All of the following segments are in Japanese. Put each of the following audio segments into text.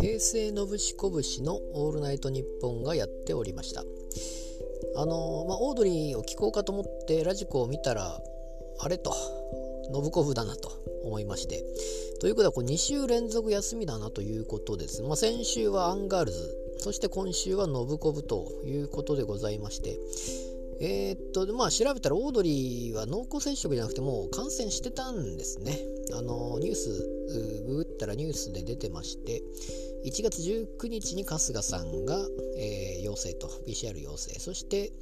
平成ノブシコブシの「オールナイトニッポン」がやっておりました。あのーまあ、オードリーを聞こうかと思ってラジコを見たらあれとノブコブだなと思いまして。ということはこう2週連続休みだなということです、まあ、先週はアンガールズそして今週はノブコブということでございまして。えーっとまあ調べたらオードリーは濃厚接触じゃなくてもう感染してたんですね。あのニュースググったらニュースで出てまして1月19日に春日さんが、えー陽性と PCR 陽性。そして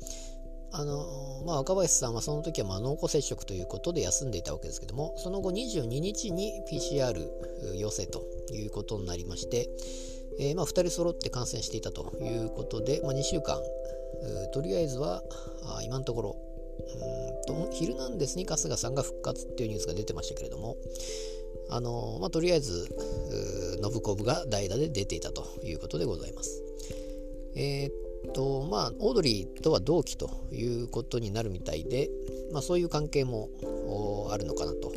あのまあ、若林さんはその時はまあ濃厚接触ということで休んでいたわけですけどもその後22日に PCR 陽性ということになりまして、えーまあ、2人揃って感染していたということで、まあ、2週間とりあえずはあ今のところうんとヒルナンデスに春日さんが復活っていうニュースが出てましたけれどもあのまあ、とりあえず信子部が代打で出ていたということでございます。えーっとまあオードリーとは同期ということになるみたいで、まあ、そういう関係もあるのかなと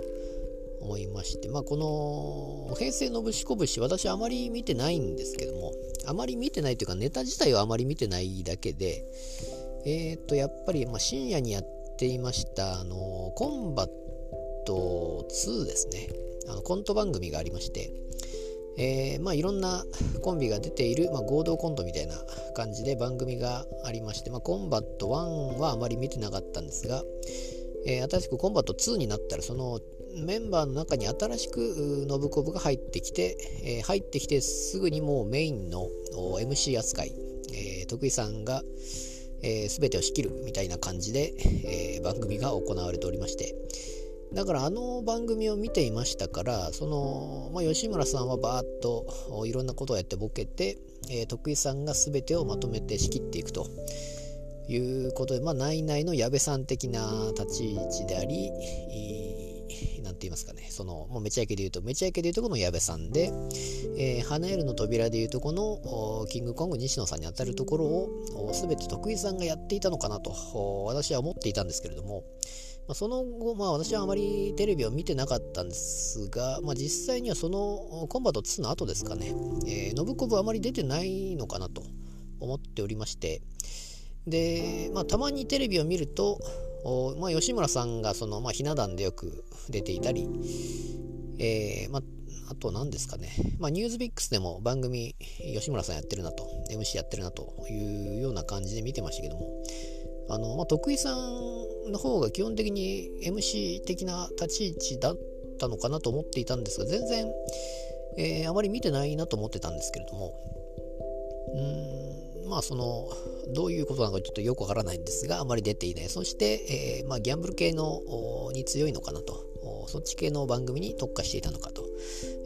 思いまして、まあ、この平成のぶしこぶし私あまり見てないんですけどもあまり見てないというかネタ自体はあまり見てないだけでえーっとやっぱりまあ深夜にやっていましたあのコンバット2ですね。あのコント番組がありましてえーまあ、いろんなコンビが出ている、まあ、合同コントみたいな感じで番組がありまして、まあ、コンバット1はあまり見てなかったんですが、えー新しくコンバット2になったらそのメンバーの中に新しくノブコブが入ってきて、えー入ってきてすぐにもうメインの MC 扱い、えー徳井さんが、えー全てを仕切るみたいな感じで、え番組が行われておりまして。だからあの番組を見ていましたからその、まあ、吉村さんはバーッといろんなことをやってボケて、え徳井さんが全てをまとめて仕切っていくと。いうことで、まあ、内々の矢部さん的な立ち位置でありますかね。そのもうめちゃイケで言うとめちゃイケで言うとこの矢部さんで、えー、花るの扉で言うとこのキングコング西野さんに当たるところを全て徳井さんがやっていたのかなと私は思っていたんですけれども、まあ、その後、まあ、私はあまりテレビを見てなかったんですが、まあ、実際にはそのコンバット2の後ですかね、えー、信子部あまり出てないのかなと思っておりましてで、まあ、たまにテレビを見ると、まあ、吉村さんがその、まあ、ひな壇でよく出ていたり、えーまあ、あと何ですかね、まあ、ニュースビックスでも番組吉村さんやってるなと MC やってるなというような感じで見てましたけども。あの、まあ、徳井さんの方が基本的に MC 的な立ち位置だったのかなと思っていたんですが全然、えーあまり見てないなと思ってたんですけれども。うん。まあそのどういうことなのかちょっとよくわからないんですがあまり出ていない。そして、えーまあ、ギャンブル系のに強いのかなと。そっち系の番組に特化していたのかと。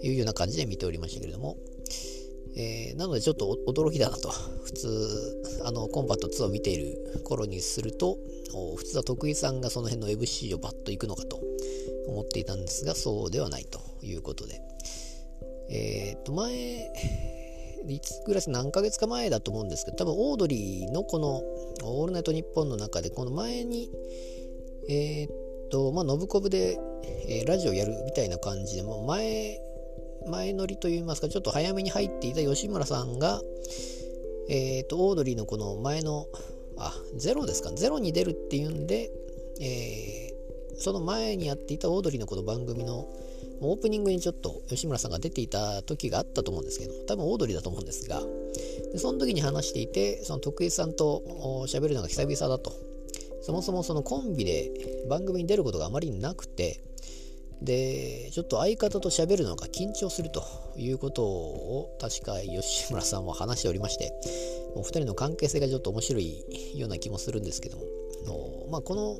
いうような感じで見ておりましたけれども、えーなのでちょっと驚きだなと。普通あのコンバット2を見ている頃にすると普通は徳井さんがその辺の MC をバッと行くのかと。思っていたんですがそうではないということで。えっ、と前いつぐらい何ヶ月か前だと思うんですけど多分オードリーのこの「オールナイトニッポン」の中でこの前にえっ、とまあノブコブで、えーラジオやるみたいな感じでもう前前乗りといいますかちょっと早めに入っていた吉村さんがえっ、とオードリーのこの前のあゼロですかゼロに出るっていうんで、えーその前にやっていたオードリーのこの番組のオープニングにちょっと吉村さんが出ていた時があったと思うんですけど多分オードリーだと思うんですがでその時に話していてその徳井さんと喋るのが久々だと。そもそもそのコンビで番組に出ることがあまりなくてでちょっと相方と喋るのが緊張するということを確か吉村さんは話しておりましてお二人の関係性がちょっと面白いような気もするんですけどもまあこの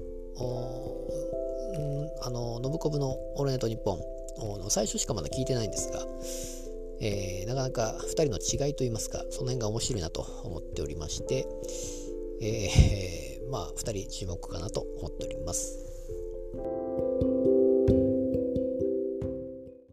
あの信子部の「オールナイトニッポン」最初しかまだ聞いてないんですが、えーなかなか2人の違いといいますかその辺が面白いなと思っておりまして、えーまあ2人注目かなと思っております。